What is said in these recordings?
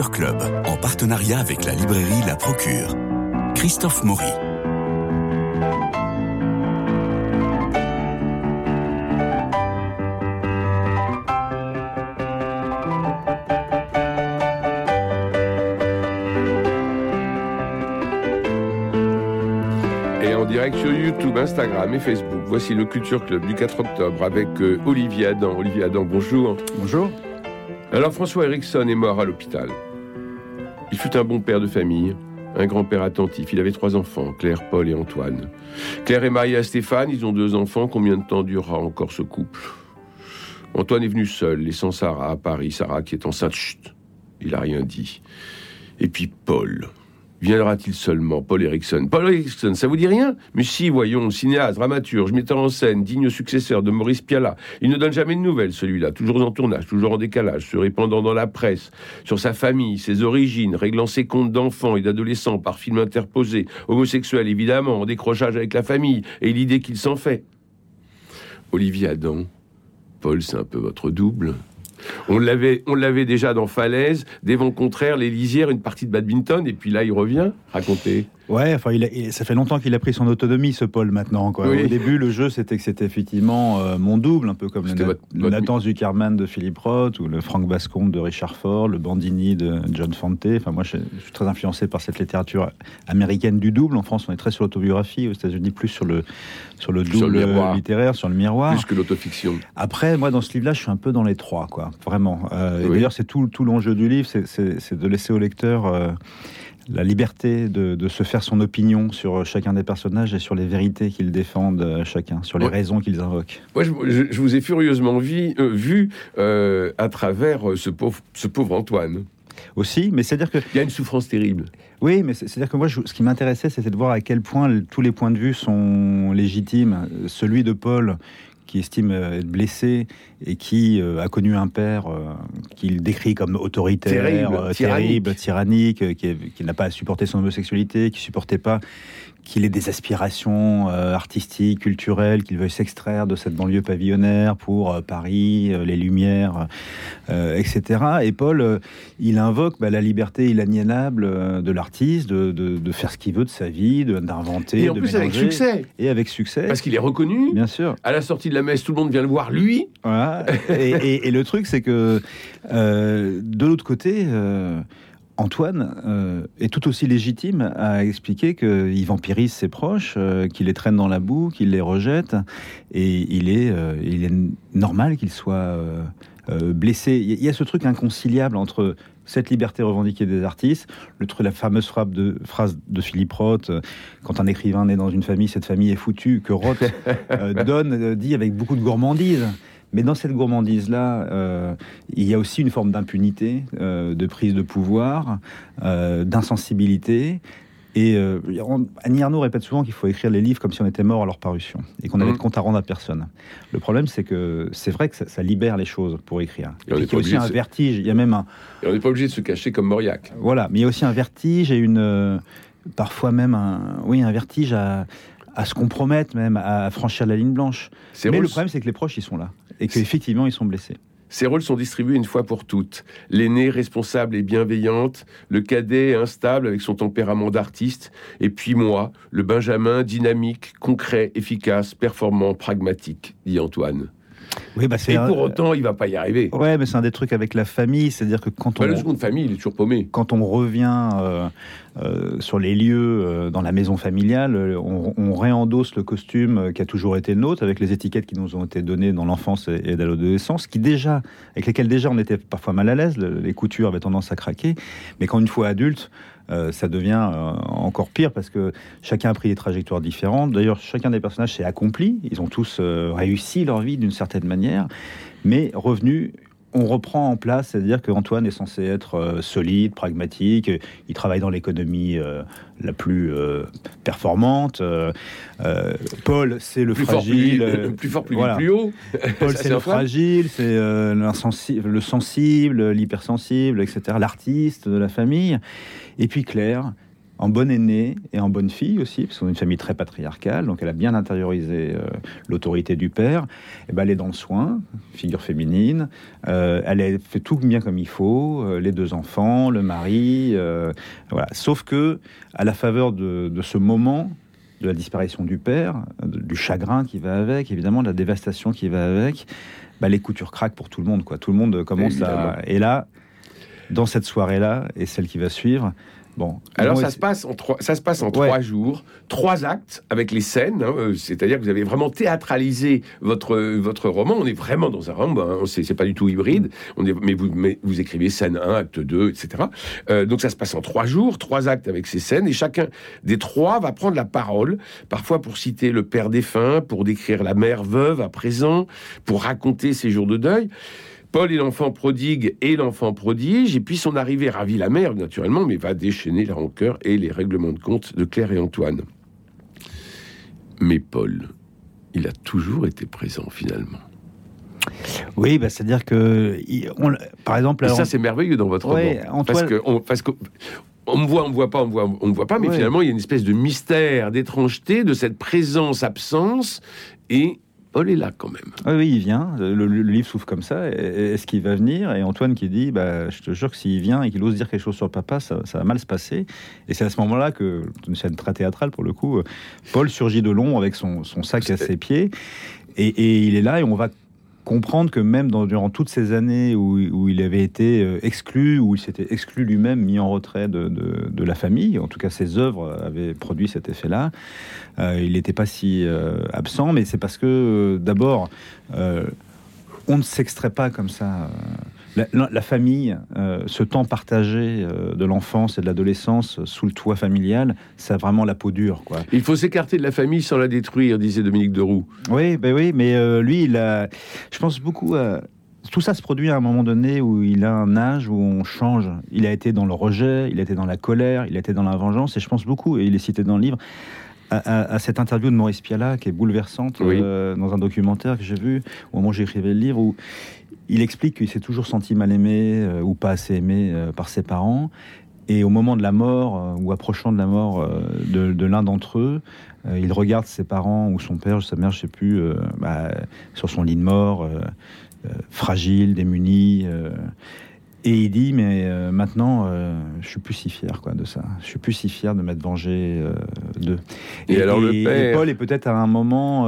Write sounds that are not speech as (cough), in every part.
Culture Club, en partenariat avec la librairie La Procure. Christophe Maury. Et en direct sur YouTube, Instagram et Facebook. Voici le Culture Club du 4 octobre avec Olivier Adam. Olivier Adam, bonjour. Bonjour. Alors François Erickson est mort à l'hôpital. Fut un bon père de famille, un grand-père attentif. Il avait trois enfants, Claire, Paul et Antoine. Claire est mariée à Stéphane, ils ont deux enfants. Combien de temps durera encore ce couple? Antoine est venu seul, laissant Sarah à Paris. Sarah qui est enceinte, chut, il a rien dit. Et puis Paul. Viendra-t-il seulement Paul Erickson Paul Erickson, ça vous dit rien? Mais si, voyons, cinéaste, dramaturge, metteur en scène, digne successeur de Maurice Pialat. Il ne donne jamais de nouvelles, celui-là, toujours en tournage, toujours en décalage, se répandant dans la presse, sur sa famille, ses origines, réglant ses comptes d'enfants et d'adolescents par film interposé, homosexuel évidemment, en décrochage avec la famille, et l'idée qu'il s'en fait. Olivier Adam, Paul, c'est un peu votre double. On l'avait, déjà dans Falaise, des vents contraires, les lisières, une partie de badminton, et puis là il revient. Racontez. Ouais, enfin, il a- il- ça fait longtemps qu'il a pris son autonomie, ce Paul, maintenant. Quoi. Oui. Au début, le jeu, c'était que c'était effectivement euh, mon double, un peu comme le, votre- le votre- Nathan Zuckerman de Philippe Roth ou le Frank Bascombe de Richard Ford, le Bandini de John Fante. Enfin, moi, je, je suis très influencé par cette littérature américaine du double. En France, on est très sur l'autobiographie. Aux États-Unis, plus sur le, sur le Sur le double littéraire, sur le miroir. Plus que l'autofiction. Après, moi, dans ce livre-là, je suis un peu dans les trois, quoi. Vraiment. Euh, Oui. D'ailleurs, c'est tout, tout l'enjeu du livre, c'est de laisser au lecteur euh, la liberté de, de se faire son opinion sur chacun des personnages et sur les vérités qu'ils défendent euh, chacun, sur les Ouais. raisons qu'ils invoquent. Moi, je, je- je vous ai furieusement vi- euh, vu euh, à travers euh, ce pauvre, ce pauvre Antoine. Aussi, mais c'est-à-dire que Il y a une souffrance terrible. Oui, mais c'est- c'est-à-dire que moi, je- ce qui m'intéressait, c'était de voir à quel point tous les points de vue sont légitimes. Euh, Celui de Paul, qui estime euh, être blessé et qui euh, a connu un père euh, qu'il décrit comme autoritaire, Terrible, tyrannique. qui, qui n'a pas supporté son homosexualité, qui supportait pas qu'il ait des aspirations euh, artistiques, culturelles, qu'il veuille s'extraire de cette banlieue pavillonnaire pour euh, Paris, euh, les Lumières, etc. Et Paul, il invoque bah, la liberté inaliénable de l'artiste, de, de- de faire ce qu'il veut de sa vie, de- d'inventer, Et en de plus avec succès. Et avec succès, Parce qu'il est reconnu. bien sûr. À la sortie de la messe, tout le monde vient le voir, lui. Voilà. et, et- et le truc, c'est que de l'autre côté, Antoine euh, est tout aussi légitime à expliquer qu'il vampirise ses proches, euh, qu'il les traîne dans la boue, qu'il les rejette, et il est, euh, il est normal qu'il soit blessé. Il y a ce truc inconciliable entre cette liberté revendiquée des artistes, le truc, la fameuse phrase de, phrase de Philippe Roth, quand un écrivain naît dans une famille, cette famille est foutue, que Roth (laughs) donne, dit avec beaucoup de gourmandise. Mais dans cette gourmandise-là, euh, il y a aussi une forme d'impunité, euh, de prise de pouvoir, euh, d'insensibilité. Et on- Annie Arnaud répète souvent qu'il faut écrire les livres comme si on était mort à leur parution et qu'on avait Mhm. de compte à rendre à personne. Le problème, c'est que c'est vrai que ça, ça libère les choses pour écrire. Et Et il y a aussi un vertige. Il y a même un, Et on n'est pas obligé de se cacher comme Mauriac. voilà, mais il y a aussi un vertige et une, parfois même un, oui, un vertige à, à se compromettre même, à franchir la ligne blanche. Mais le problème, c'est que les proches, ils sont là et qu'effectivement, ils sont blessés. ces rôles sont distribués une fois pour toutes. L'aînée responsable et bienveillante, le cadet instable avec son tempérament d'artiste, et puis moi, le Benjamin dynamique, concret, efficace, performant, pragmatique, dit Antoine. Oui, bah Et un- pour autant, il va pas y arriver. Ouais, mais c'est un des trucs avec la famille, c'est-à-dire que quand Bah, on, le second de famille, il est toujours paumé. quand on revient euh, euh, sur les lieux euh, dans la maison familiale, on, on réendosse le costume qui a toujours été le nôtre, avec les étiquettes qui nous ont été données dans l'enfance et, et dans l'adolescence, qui déjà, avec lesquelles déjà on était parfois mal à l'aise, le- les coutures avaient tendance à craquer, mais quand une fois adulte, euh, ça devient euh, encore pire parce que chacun a pris des trajectoires différentes. D'ailleurs, chacun des personnages s'est accompli. Ils ont tous euh, réussi leur vie d'une certaine manière, mais revenu. On reprend en place, c'est-à-dire qu'Antoine est censé être euh, solide, pragmatique. Il travaille dans l'économie euh, la plus euh, performante. Paul, c'est le Plus fort, fragile. plus, euh, (laughs) plus fort, plus, voilà. plus haut. (laughs) Paul, (laughs) c'est le fragile, c'est le sensible, l'hypersensible, etc. L'artiste de la famille. Et puis Claire, en bonne aînée et en bonne fille aussi, parce qu'on est une famille très patriarcale, donc elle a bien intériorisé euh, l'autorité du père. Et ben, elle est dans le soin, figure féminine. Euh, elle a fait tout bien comme il faut, euh, les deux enfants, le mari, voilà. Sauf que à la faveur de, ce moment de la disparition du père, du chagrin qui va avec, évidemment de la dévastation qui va avec, bah, les coutures craquent pour tout le monde. Quoi. Tout le monde commence à... Et là, dans cette soirée-là, et celle qui va suivre, Bon. Alors ça se, passe en trois, ça se passe en trois jours, trois actes avec les scènes, hein, euh, c'est-à-dire que vous avez vraiment théâtralisé votre, votre roman. On est vraiment dans un roman, hein, c'est pas du tout hybride, on est, mais, vous, vous écrivez scène 1, acte 2, etc. Euh, donc ça se passe en trois jours, trois actes avec ces scènes, et chacun des trois va prendre la parole, parfois pour citer le père défunt, pour décrire la mère veuve à présent, pour raconter ses jours de deuil. Paul est l'enfant prodigue et l'enfant prodige, et puis son arrivée ravit la mère, naturellement, mais va déchaîner la rancœur et les règlements de compte de Claire et Antoine. Mais Paul, il a toujours été présent finalement. Oui, bah, c'est-à-dire que, par exemple, ça c'est merveilleux dans votre roman, parce que, on, parce que on me voit, on me voit pas, on me voit, on me voit pas, mais finalement il y a une espèce de mystère, d'étrangeté de cette présence-absence, et Paul est là quand même. Oui, il vient. Le, livre s'ouvre comme ça. Est-ce qu'il va venir Et Antoine qui dit bah, Je te jure que s'il vient et qu'il ose dire quelque chose sur le papa, ça, va mal se passer. Et c'est à ce moment-là que, une scène très théâtrale pour le coup, Paul surgit de long avec son, sac à ses pieds. Et, et, il est là et on va comprendre que même durant toutes ces années où, il avait été euh, exclu, où il s'était exclu lui-même, mis en retrait de, la famille, en tout cas ses œuvres avaient produit cet effet-là, euh, il n'était pas si euh, absent, mais c'est parce que d'abord, on ne s'extrait pas comme ça la, famille, euh, ce temps partagé euh, de l'enfance et de l'adolescence sous le toit familial, c'est vraiment la peau dure. Quoi. Il faut s'écarter de la famille sans la détruire, disait Dominique Deroux. Oui, ben oui, mais euh, lui, il a, je pense beaucoup à tout ça se produit à un moment donné où il a un âge où on change. Il a été dans le rejet, il a été dans la colère, il a été dans la vengeance, et je pense beaucoup, et il est cité dans le livre, à, cette interview de Maurice Piala qui est bouleversante dans un documentaire que j'ai vu au moment où j'écrivais le livre, où il explique qu'il s'est toujours senti mal aimé euh, ou pas assez aimé euh, par ses parents. Et au moment de la mort, euh, ou approchant de la mort de, l'un d'entre eux, il regarde ses parents ou son père, sa mère, je sais plus, bah, sur son lit de mort, fragile, démuni. Et il dit, mais euh, maintenant, euh, je suis plus si fier quoi, de ça. Je suis plus si fier de m'être vengé euh, d'eux. Et, alors le père... Paul est peut-être à un moment...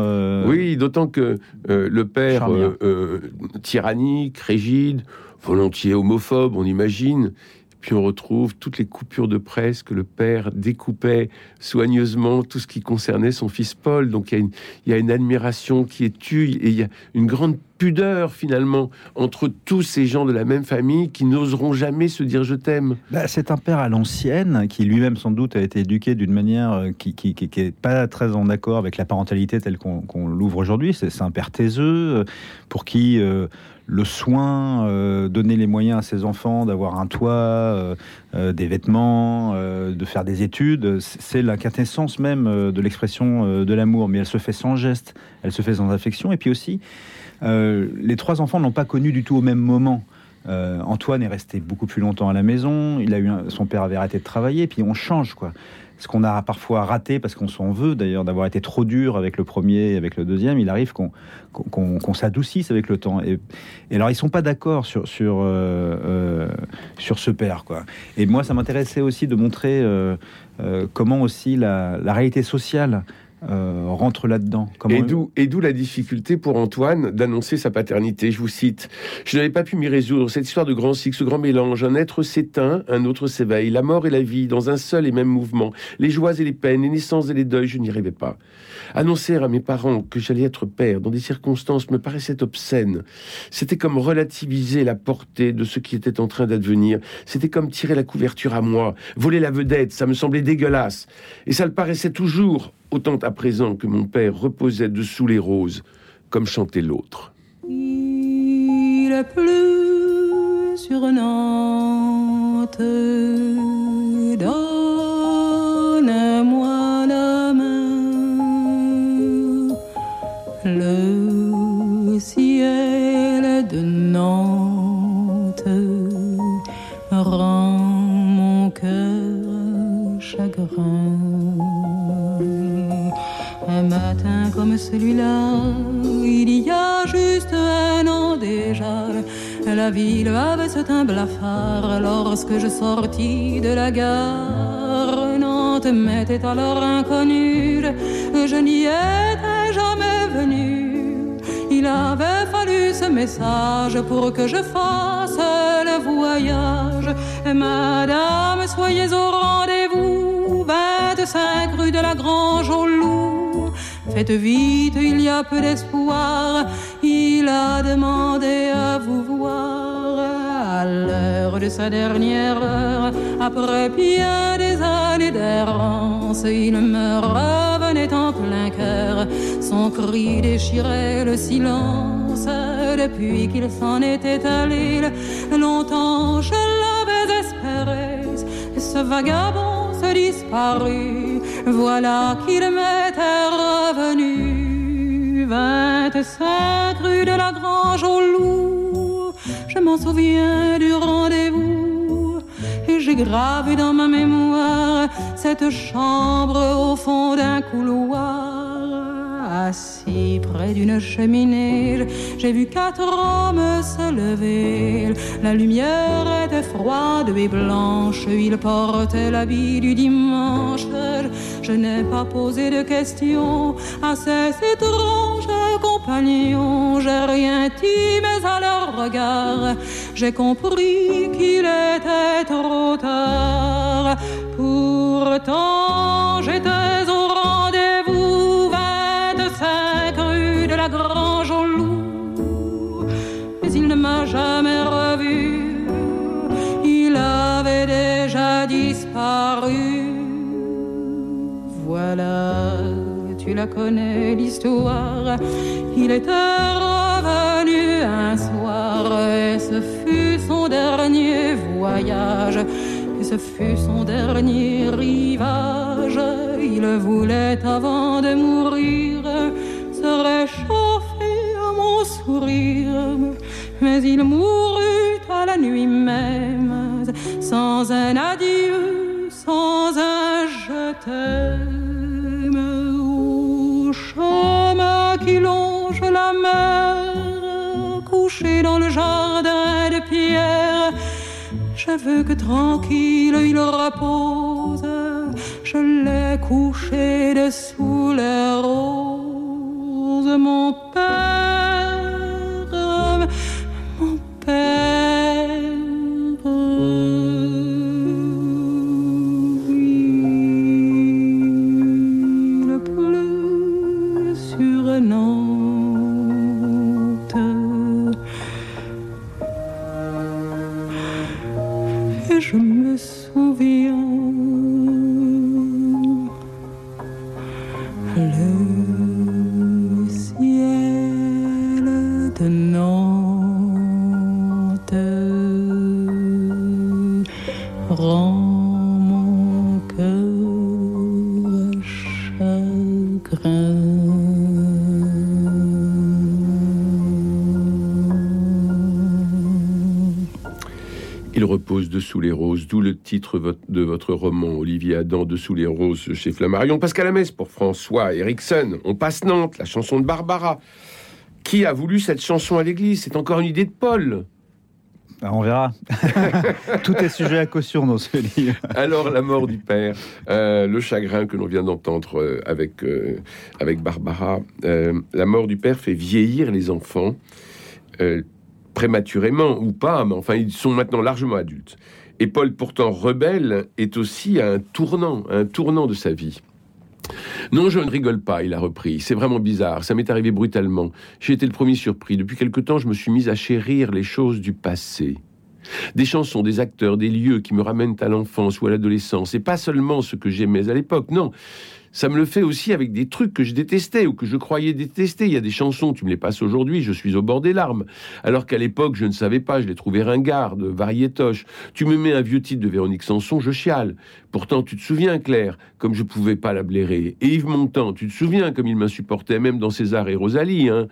Oui, d'autant que le père tyrannique, rigide, volontiers homophobe, on imagine, puis on retrouve toutes les coupures de presse que le père découpait soigneusement, tout ce qui concernait son fils Paul. Donc il y a une, admiration qui est tue et il y a une grande pudeur finalement entre tous ces gens de la même famille qui n'oseront jamais se dire je t'aime. Bah, c'est un père à l'ancienne qui lui-même sans doute a été éduqué d'une manière euh, qui, qui, pas très en accord avec la parentalité telle qu'on l'ouvre aujourd'hui. C'est un père taiseux euh, pour qui euh, le soin, euh, donner les moyens à ses enfants d'avoir un toit, euh, euh, des vêtements, de faire des études, c'est la quintessence même de l'expression de l'amour. Mais elle se fait sans geste, elle se fait sans affection. Et puis aussi, les trois enfants n'ont pas connu du tout au même moment. Antoine est resté beaucoup plus longtemps à la maison. Il a eu son père avait arrêté de travailler. Puis on change quoi ce qu'on a parfois raté, parce qu'on s'en veut d'ailleurs d'avoir été trop dur avec le premier avec le deuxième, il arrive qu'on s'adoucisse avec le temps. Et, alors, ils sont pas d'accord sur, sur, euh, euh, sur ce père. Quoi. Et moi, ça m'intéressait aussi de montrer euh, comment aussi la, la réalité sociale euh, rentre là-dedans. Et d'où, et d'où la difficulté pour Antoine d'annoncer sa paternité. Je vous cite Je n'avais pas pu m'y résoudre. Cette histoire de grand cycle, ce grand mélange. Un être s'éteint, un autre s'éveille. La mort et la vie dans un seul et même mouvement. Les joies et les peines, les naissances et les deuils, je n'y arrivais pas. Annoncer à mes parents que j'allais être père dans des circonstances me paraissait obscène. C'était comme relativiser la portée de ce qui était en train d'advenir. C'était comme tirer la couverture à moi, voler la vedette. Ça me semblait dégueulasse. Et ça le paraissait toujours autant à présent que mon père reposait dessous les roses, comme chantait l'autre. Il sur Nantes, blafard lorsque je sortis de la gare. Nantes m'était alors inconnue, je n'y étais jamais venu. Il avait fallu ce message pour que je fasse le voyage. Madame, soyez au rendez-vous, 25 rue de la Grange au Loup. Faites vite, il y a peu d'espoir. Il a demandé à vous voir à l'heure de sa dernière heure. Après bien des années d'errance, il me revenait en plein cœur. Son cri déchirait le silence. Depuis qu'il s'en était allé, longtemps je l'avais espéré. Ce vagabond se disparut. Voilà qu'il m'était revenu. 25 rue de la Grange au Loup. Je m'en souviens du rendez-vous. Et j'ai gravé dans ma mémoire cette chambre au fond d'un couloir. Assis près d'une cheminée, j'ai vu quatre hommes se lever. La lumière était froide et blanche, ils portaient l'habit du dimanche. Je n'ai pas posé de questions à ces étranges compagnons. J'ai rien dit, mais à leur regard, j'ai compris qu'il était trop tard. Pourtant, j'étais tu la l'histoire. Il était revenu un soir et ce fut son dernier voyage. Et ce fut son dernier rivage. Il voulait avant de mourir se réchauffer à mon sourire. Mais il mourut à la nuit même, sans un adieu, sans un je. Dans le jardin de pierre, je veux que tranquille il repose. Je l'ai couché dessous les roses, mon d'où le titre de votre roman, Olivier Adam, Dessous les roses, chez Flammarion. Pascal Amès pour François Eriksson. On passe Nantes, la chanson de Barbara. Qui a voulu cette chanson à l'église? C'est encore une idée de Paul. Ah, On verra. (laughs) Tout est sujet à caution dans ce livre. Alors, la mort du père, euh, le chagrin que l'on vient d'entendre euh, avec, euh, avec Barbara. La mort du père fait vieillir les enfants, prématurément ou pas, mais enfin, ils sont maintenant largement adultes. Et Paul, pourtant rebelle, est aussi à un tournant, un tournant de sa vie. Non, je ne rigole pas, il a repris. C'est vraiment bizarre. Ça m'est arrivé brutalement. J'ai été le premier surpris. Depuis quelque temps, je me suis mis à chérir les choses du passé. Des chansons, des acteurs, des lieux qui me ramènent à l'enfance ou à l'adolescence. Et pas seulement ce que j'aimais à l'époque, non. Ça me le fait aussi avec des trucs que je détestais ou que je croyais détester. Il y a des chansons, tu me les passes aujourd'hui, je suis au bord des larmes. Alors qu'à l'époque, je ne savais pas, je les trouvais ringardes, variétoches. Tu me mets un vieux titre de Véronique Sanson, je chiale. Pourtant, tu te souviens, Claire, comme je pouvais pas la blairer. Et Yves Montand, tu te souviens comme il m'insupportait, même dans César et Rosalie, hein.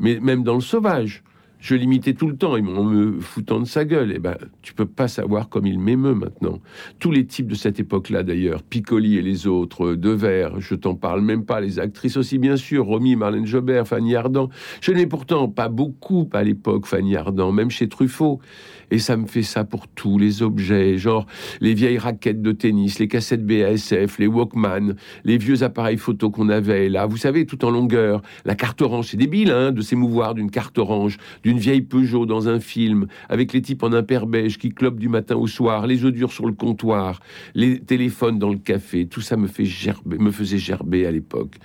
Mais même dans Le Sauvage. Je l'imitais tout le temps, en me foutant de sa gueule. Eh ben, tu peux pas savoir comme il m'émeut maintenant. Tous les types de cette époque-là, d'ailleurs, Piccoli et les autres, Devers, je t'en parle même pas, les actrices aussi, bien sûr, Romy, Marlène Jobert, Fanny Ardant. Je n'ai pourtant pas beaucoup à l'époque, Fanny Ardant, même chez Truffaut. Et ça me fait ça pour tous les objets, genre les vieilles raquettes de tennis, les cassettes BASF, les Walkman, les vieux appareils photo qu'on avait là, vous savez, tout en longueur. La carte orange, c'est débile, hein, de s'émouvoir d'une carte orange, d'une vieille Peugeot dans un film, avec les types en imperbège qui clopent du matin au soir, les œufs durs sur le comptoir, les téléphones dans le café, tout ça me, fait gerber, me faisait gerber à l'époque.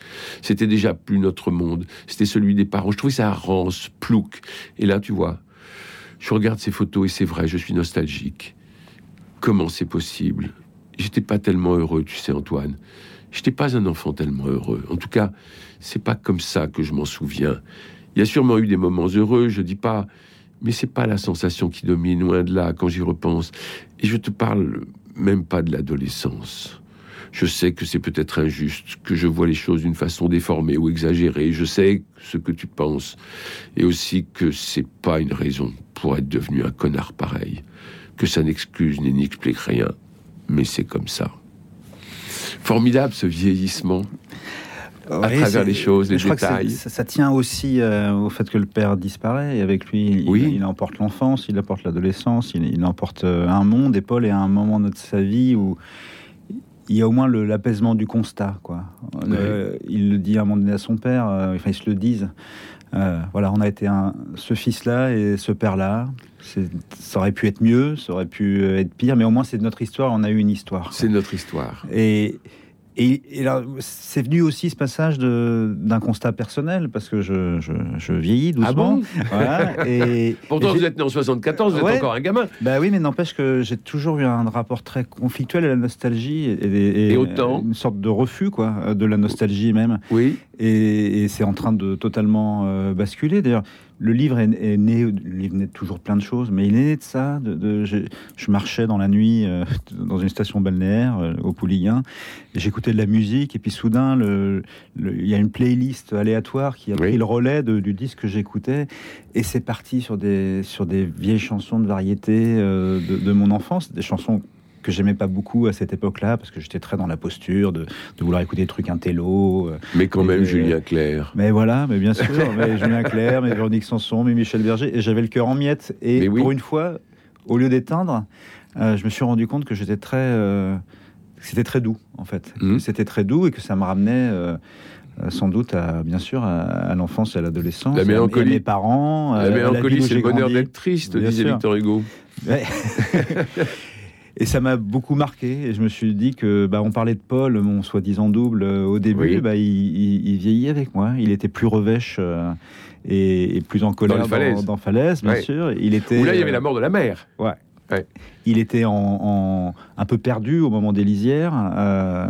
C'était déjà plus notre monde, c'était celui des parents. Je trouvais ça rance, plouc. Et là, tu vois, je regarde ces photos et c'est vrai, je suis nostalgique. Comment c'est possible? J'étais pas tellement heureux, tu sais, Antoine. J'étais pas un enfant tellement heureux. En tout cas, c'est pas comme ça que je m'en souviens. Il y a sûrement eu des moments heureux, je dis pas, mais c'est pas la sensation qui domine, loin de là, quand j'y repense. Et je te parle même pas de l'adolescence. Je sais que c'est peut-être injuste, que je vois les choses d'une façon déformée ou exagérée. Je sais ce que tu penses. Et aussi que c'est pas une raison pour être devenu un connard pareil. Que ça n'excuse ni n'explique rien. Mais c'est comme ça. Formidable ce vieillissement à travers les choses, les détails. ça, tient aussi euh, au fait que le père disparaît et avec lui, il, oui. il emporte l'enfance, il apporte l'adolescence, il, il, emporte euh, un monde. Et Paul est à un moment de sa vie où il y a au moins l'apaisement du constat. Quoi. Euh, il le dit à un moment donné à son père, enfin ils se le disent. voilà, on a été un, ce fils-là et ce père-là. Ça aurait pu être mieux, ça aurait pu être pire, mais au moins c'est notre histoire, on a eu une histoire. C'est notre histoire. Et, et, là, c'est venu aussi ce passage d'un constat personnel, parce que je, je, vieillis doucement. Ah bon (laughs) voilà, et, (laughs) Pourtant, vous êtes né en 74, vous êtes encore un gamin. Bah oui, mais n'empêche que j'ai toujours eu un rapport très conflictuel à la nostalgie. Et, et, autant Une sorte de refus, quoi, de la nostalgie même. Oui. Et, c'est en train de totalement euh, basculer. D'ailleurs, le livre est, né, le livre naît toujours plein de choses, mais il est né de ça. De, je, marchais dans la nuit euh, (laughs) dans une station balnéaire euh, au Pouliguen, j'écoutais de la musique, et puis soudain, le, il y a une playlist aléatoire qui a pris le relais du disque que j'écoutais, et c'est parti sur des, sur des vieilles chansons de variété de, de mon enfance, des chansons que j'aimais pas beaucoup à cette époque-là, parce que j'étais très dans la posture de, vouloir écouter des trucs intello. Euh, mais quand même, Julien Clerc. Mais voilà, mais bien sûr, (laughs) mais Julien Clerc, mais Véronique Sanson, mais Michel Berger, et j'avais le cœur en miettes. Et pour une fois, au lieu d'éteindre, euh, je me suis rendu compte que j'étais très. Euh, c'était très doux, en fait. Mmh. C'était très doux et que ça me ramenait. sans doute, à, bien sûr, à, l'enfance et à l'adolescence. La mélancolie. mes parents. La mélancolie, c'est le bonheur d'être triste, disait Victor Hugo. (laughs) Et ça m'a beaucoup marqué. Et je me suis dit que, bah, on parlait de Paul, mon soi-disant double, euh, au début, bah, il, vieillit avec moi. Il était plus revêche euh, et, plus en colère dans, Falaise, bien sûr. Il était. Où là, il y avait la mort de la mère. Ouais. Il était en, un peu perdu au moment des lisières, euh,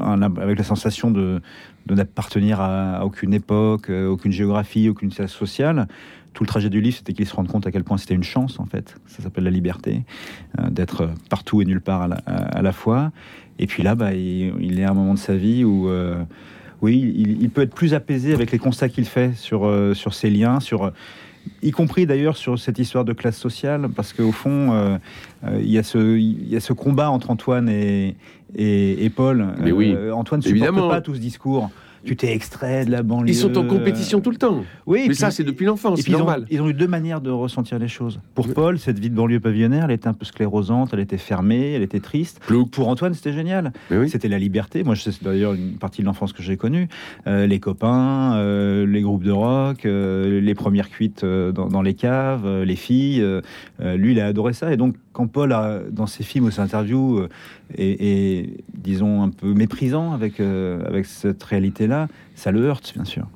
avec la sensation de, de n'appartenir à, aucune époque, aucune géographie, aucune classe sociale tout le trajet du livre, c'était qu'il se rende compte à quel point c'était une chance, en fait. Ça s'appelle la liberté, euh, d'être partout et nulle part à la, fois. Et puis là, bah, il, est à un moment de sa vie où, euh, oui, il, peut être plus apaisé avec les constats qu'il fait sur, euh, sur ses liens, sur y compris d'ailleurs sur cette histoire de classe sociale, parce qu'au fond, il, y a ce, il y a ce combat entre Antoine et, et, Paul. Mais oui, Antoine ne supporte pas tout ce discours tu t'es extrait de la banlieue. Ils sont en compétition tout le temps. Oui, mais ça, c'est depuis l'enfance, c'est normal. Ils ont, eu deux manières de ressentir les choses. Pour Paul, cette vie de banlieue pavillonnaire, elle était un peu sclérosante, elle était fermée, elle était triste. Pour Antoine, c'était génial. C'était la liberté. Moi, c'est d'ailleurs une partie de l'enfance que j'ai connue. Euh, les copains, euh, les groupes de rock, euh, les premières cuites dans, les caves, les filles. lui, il a adoré ça. Et donc, quand Paul, a, dans ses films ou ses interviews, est, disons, un peu méprisant avec, avec cette réalité-là, ça le heurte, bien sûr.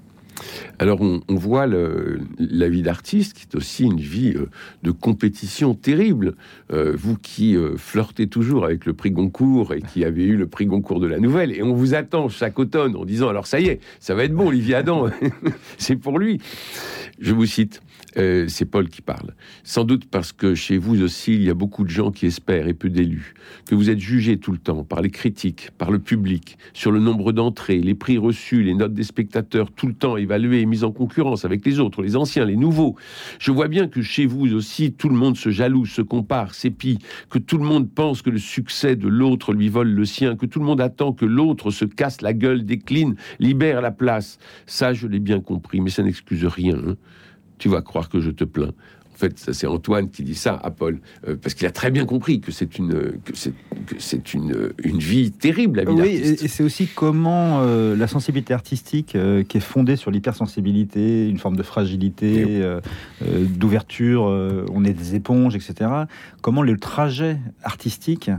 Alors on, voit la vie d'artiste qui est aussi une vie euh, de compétition terrible. Euh, vous qui euh, flirtez toujours avec le prix Goncourt et qui avez eu le prix Goncourt de la Nouvelle, et on vous attend chaque automne en disant alors ça y est, ça va être bon, Olivier Adam, (laughs) c'est pour lui. Je vous cite. Euh, c'est Paul qui parle. Sans doute parce que chez vous aussi, il y a beaucoup de gens qui espèrent et peu d'élus. Que vous êtes jugés tout le temps par les critiques, par le public, sur le nombre d'entrées, les prix reçus, les notes des spectateurs, tout le temps évaluées et mises en concurrence avec les autres, les anciens, les nouveaux. Je vois bien que chez vous aussi, tout le monde se jalouse, se compare, s'épie, que tout le monde pense que le succès de l'autre lui vole le sien, que tout le monde attend que l'autre se casse la gueule, décline, libère la place. Ça, je l'ai bien compris, mais ça n'excuse rien. Hein tu vas croire que je te plains. En fait, c'est Antoine qui dit ça à Paul, euh, parce qu'il a très bien compris que c'est une, que c'est, une, une vie terrible, la vie Oui, et, c'est aussi comment euh, la sensibilité artistique, euh, qui est fondée sur l'hypersensibilité, une forme de fragilité, d'ouverture, on est des éponges, etc. Comment le trajet artistique,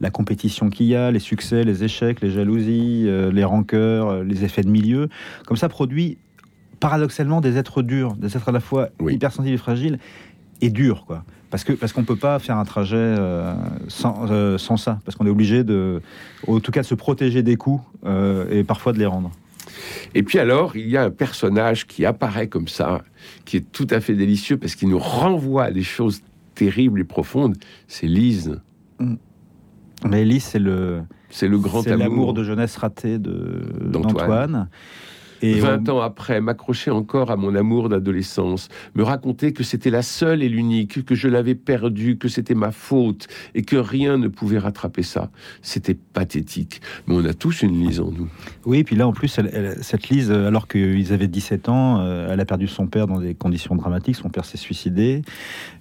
la compétition qu'il y a, les succès, les échecs, les jalousies, les rancœurs, les effets de milieu, comme ça produit paradoxalement des êtres durs, des êtres à la fois hypersensibles et fragiles et durs, quoi. Parce que parce qu'on peut pas faire un trajet euh, sans, euh, sans, ça, parce qu'on est obligé de, en tout cas, de se protéger des coups euh, et parfois de les rendre. Et puis alors, il y a un personnage qui apparaît comme ça, qui est tout à fait délicieux parce qu'il nous renvoie à des choses terribles et profondes. C'est Lise. Mm. Mais Lise, c'est le c'est le grand amour. l'amour de jeunesse raté d'Antoine. Et 20 ans après, m'accrocher encore à mon amour d'adolescence, me raconter que c'était la seule et l'unique, que je l'avais perdue, que c'était ma faute et que rien ne pouvait rattraper ça. C'était pathétique. Mais on a tous une Lise en nous. Oui, puis là, en plus, cette Lise, alors qu'ils avaient 17 ans, euh, elle a perdu son père dans des conditions dramatiques. Son père s'est suicidé.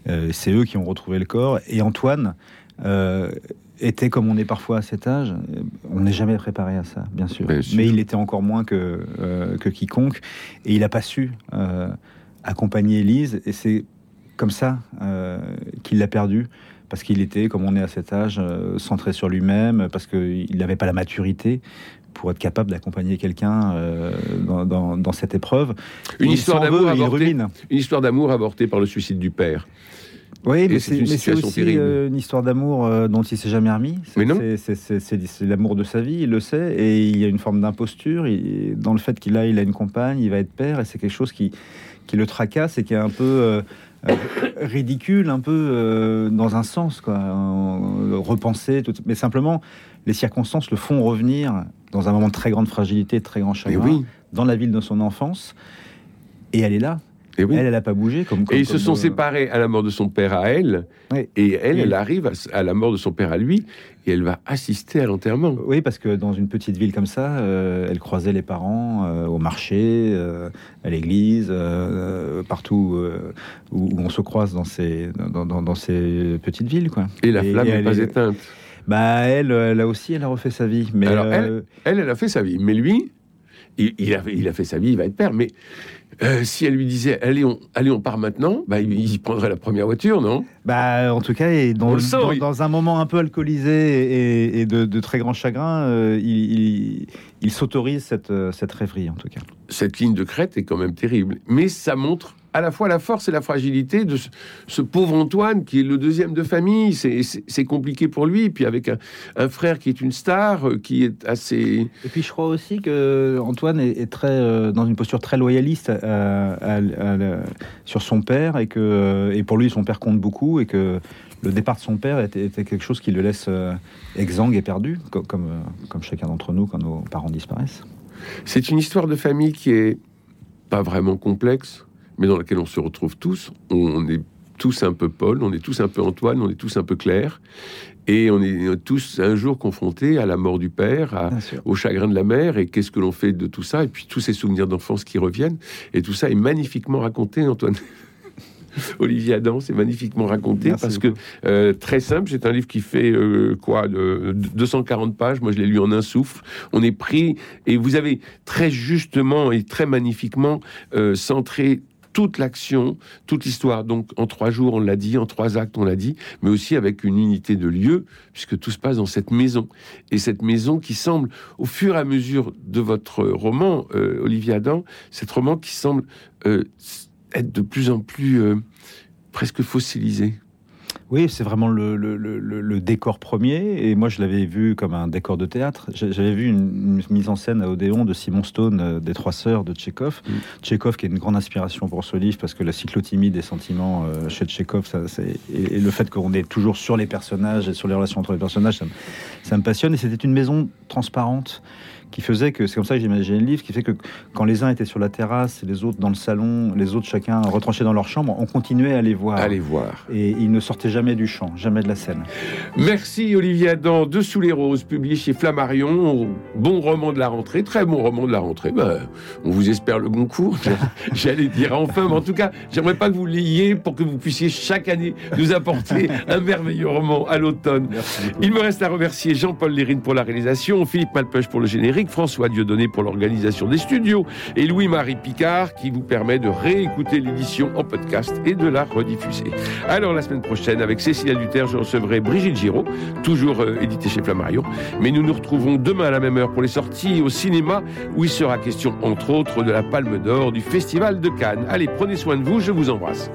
Euh, c'est eux qui ont retrouvé le corps. Et Antoine, euh, était comme on est parfois à cet âge. On n'est jamais préparé à ça, bien sûr. Mais il était encore moins que, euh, que quiconque. Et il n'a pas su euh, accompagner Elise. Et c'est comme ça euh, qu'il l'a perdu. Parce qu'il était, comme on est à cet âge, centré sur lui-même, parce qu'il n'avait pas la maturité pour être capable d'accompagner quelqu'un dans, dans, cette épreuve. Une histoire d'amour avortée, une histoire d'amour avortée par le suicide du père. Oui, mais c'est aussi euh, une histoire d'amour euh, dont il s'est jamais remis. C'est l'amour de sa vie, il le sait, et il y a une forme d'imposture. Dans le fait qu'il a, il a une compagne, il va être père, et c'est quelque chose qui, qui le tracasse et qui est un peu euh, ridicule, un peu dans un sens, quoi, repenser, tout, mais simplement les circonstances le font revenir dans un moment de très grande fragilité, de très grand chagrin, dans la ville de son enfance, et elle est là. Elle, elle n'a pas bougé. Comme, et ils se sont séparés à la mort de son père à elle. Et elle, elle arrive à, la mort de son père à lui. Et elle va assister à l'enterrement. Oui, parce que dans une petite ville comme ça, euh, elle croisait les parents euh, au marché, euh, à l'église, partout où, on se croise dans ces, dans, ces petites villes. Quoi. Et la flamme n'est pas éteinte. Bah, elle, a aussi, elle a refait sa vie. Mais Alors, elle, elle, elle a fait sa vie. Mais lui, il, a, il, a, fait sa vie, il va être père. Mais euh, si elle lui disait allez on, allez, on part maintenant, bah, il, prendrait la première voiture, non? Bah, en tout cas, et dans, dans, un moment un peu alcoolisé et, de, très grand chagrin, euh, il, s'autorise cette, euh, cette rêverie, en tout cas. Cette ligne de crête est quand même terrible, mais ça montre à la fois la force et la fragilité de ce, pauvre Antoine qui est le deuxième de famille. C'est compliqué pour lui. Et puis avec un, frère qui est une star, euh, qui est assez. Et puis je crois aussi que Antoine est, très euh, dans une posture très loyaliste sur son père et que euh, et pour lui son père compte beaucoup et que le départ de son père était, quelque chose qui le laisse exsangue et perdu, comme, comme, comme chacun d'entre nous quand nos parents disparaissent. C'est une histoire de famille qui est pas vraiment complexe mais dans laquelle on se retrouve tous. On est tous un peu Paul, on est tous un peu Antoine, on est tous un peu Claire. Et on est tous un jour confrontés à la mort du père, au chagrin de la mère, et qu'est-ce que l'on fait de tout ça, et puis tous ces souvenirs d'enfance qui reviennent. Et tout ça est magnifiquement raconté, Antoine. (laughs) Olivier Adam, c'est magnifiquement raconté parce que euh, très simple, c'est un livre qui fait euh, quoi de, 240 pages. Moi, je l'ai lu en un souffle. On est pris et vous avez très justement et très magnifiquement euh, centré toute l'action, toute l'histoire. Donc en trois jours, on l'a dit, en trois actes, on l'a dit, mais aussi avec une unité de lieu, puisque tout se passe dans cette maison. Et cette maison qui semble, au fur et à mesure de votre roman, euh, Olivier Adam, cette roman qui semble euh, être de plus en plus euh, presque fossilisé. Oui, c'est vraiment le, le, le, décor premier. Et moi, je l'avais vu comme un décor de théâtre. J'avais vu une, mise en scène à Odéon de Simon Stone, euh, des Trois Sœurs de Tchekhov. Mm. Tchekhov, qui est une grande inspiration pour ce livre, parce que la cyclotimie des sentiments euh, chez Tchekhov, ça, et, et, le fait qu'on est toujours sur les personnages et sur les relations entre les personnages, ça, ça me passionne. Et c'était une maison transparente qui faisait que, c'est comme ça que j'imaginais le livre, qui fait que quand les uns étaient sur la terrasse les autres dans le salon, les autres chacun retranchés dans leur chambre, on continuait à les voir. À les voir. Et ils ne sortaient jamais du champ, jamais de la scène. Merci Olivier Adam, Dessous les roses, publié chez Flammarion, bon roman de la rentrée, très bon roman de la rentrée. Ben, on vous espère le concours, (laughs) j'allais dire enfin, mais en tout cas, j'aimerais pas que vous l'ayez pour que vous puissiez chaque année nous apporter (laughs) un merveilleux roman à l'automne. Il me reste à remercier Jean-Paul Lérine pour la réalisation, Philippe Malpeuch pour le générique, François Dieudonné pour l'organisation des studios et Louis-Marie Picard qui vous permet de réécouter l'édition en podcast et de la rediffuser. Alors la semaine prochaine avec Cécilia Duterre, je recevrai Brigitte Giraud, toujours euh, édité chez Flammarion. Mais nous nous retrouvons demain à la même heure pour les sorties au cinéma où il sera question entre autres de la Palme d'Or du Festival de Cannes. Allez, prenez soin de vous, je vous embrasse.